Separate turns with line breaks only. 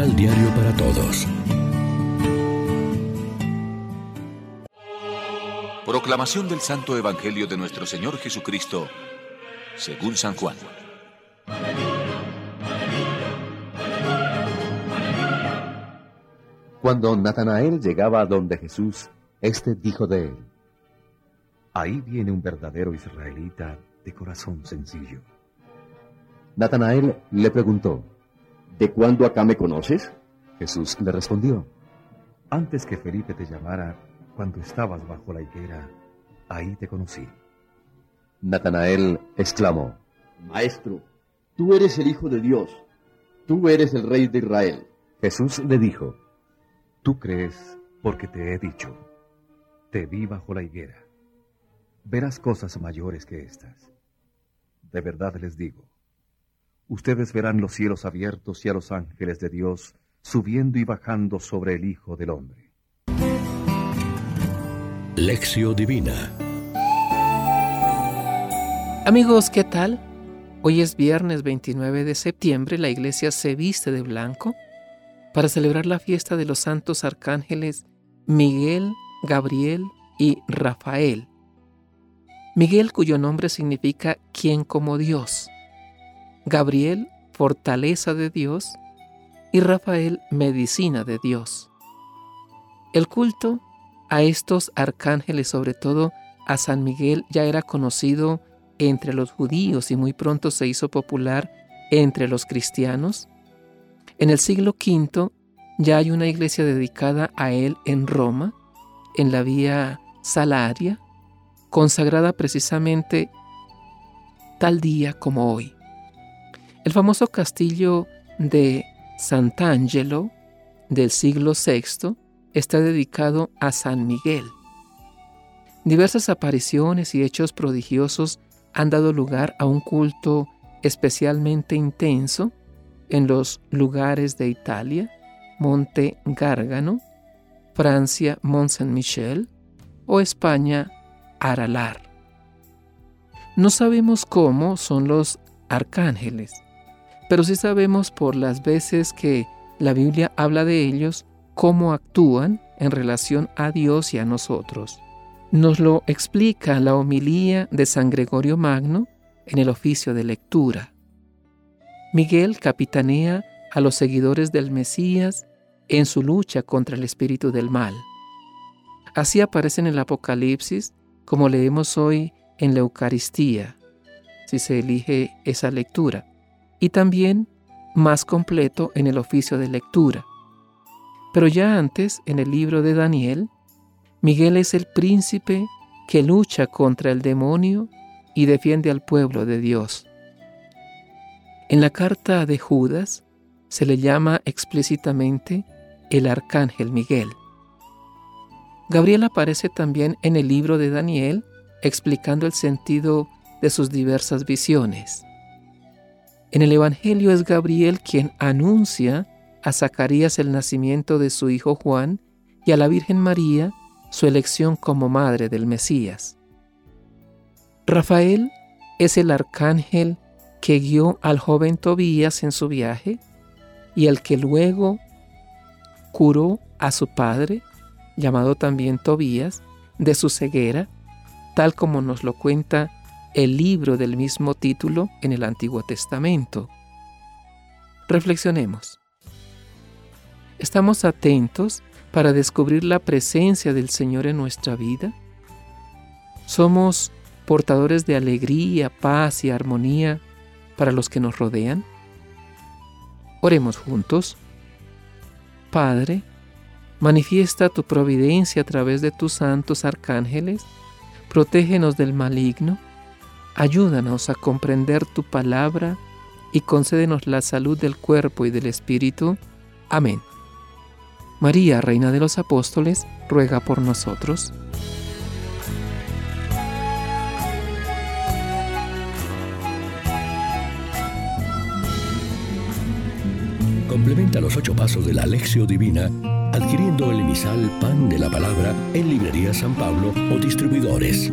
Misal Diario para Todos.
Proclamación del Santo Evangelio de nuestro Señor Jesucristo, según San Juan.
Cuando Natanael llegaba a donde Jesús, éste dijo de él, Ahí viene un verdadero israelita de corazón sencillo. Natanael le preguntó, ¿De cuándo acá me conoces? Jesús le respondió, Antes que Felipe te llamara, cuando estabas bajo la higuera, ahí te conocí. Natanael exclamó,
Maestro, tú eres el Hijo de Dios, tú eres el Rey de Israel.
Jesús le dijo, Tú crees porque te he dicho, te vi bajo la higuera. Verás cosas mayores que estas. De verdad les digo, ustedes verán los cielos abiertos y a los ángeles de Dios subiendo y bajando sobre el Hijo del Hombre.
Lección Divina
Amigos, ¿qué tal? Hoy es viernes 29 de septiembre, la iglesia se viste de blanco para celebrar la fiesta de los santos arcángeles Miguel, Gabriel y Rafael. Miguel cuyo nombre significa quien como Dios, Gabriel, fortaleza de Dios, y Rafael, medicina de Dios. El culto a estos arcángeles, sobre todo a San Miguel, ya era conocido entre los judíos y muy pronto se hizo popular entre los cristianos en el siglo V ya hay una iglesia dedicada a él en Roma, en la vía Salaria, consagrada precisamente tal día como hoy. El famoso castillo de Sant'Angelo del siglo VI está dedicado a San Miguel. Diversas apariciones y hechos prodigiosos han dado lugar a un culto especialmente intenso en los lugares de Italia, Monte Gárgano, Francia, Mont Saint-Michel o España, Aralar. No sabemos cómo son los arcángeles, pero sí sabemos por las veces que la Biblia habla de ellos cómo actúan en relación a Dios y a nosotros. Nos lo explica la homilía de San Gregorio Magno en el oficio de lectura. Miguel capitanea a los seguidores del Mesías en su lucha contra el espíritu del mal. Así aparece en el Apocalipsis, como leemos hoy en la Eucaristía, si se elige esa lectura, y también más completo en el oficio de lectura. Pero ya antes, en el libro de Daniel, Miguel es el príncipe que lucha contra el demonio y defiende al pueblo de Dios. En la carta de Judas se le llama explícitamente el arcángel Miguel. Gabriel aparece también en el libro de Daniel explicando el sentido de sus diversas visiones. En el Evangelio es Gabriel quien anuncia a Zacarías el nacimiento de su hijo Juan y a la Virgen María su elección como madre del Mesías. Rafael es el arcángel que guió al joven Tobías en su viaje y el que luego curó a su padre, llamado también Tobías, de su ceguera, tal como nos lo cuenta el libro del mismo título en el Antiguo Testamento. Reflexionemos. ¿Estamos atentos para descubrir la presencia del Señor en nuestra vida? ¿Somos portadores de alegría, paz y armonía para los que nos rodean? Oremos juntos. Padre, manifiesta tu providencia a través de tus santos arcángeles, protégenos del maligno, ayúdanos a comprender tu palabra y concédenos la salud del cuerpo y del espíritu. Amén. María, Reina de los Apóstoles, ruega por nosotros.
Complementa los ocho pasos de la Alexio Divina adquiriendo el emisal Pan de la Palabra en Librería San Pablo o distribuidores.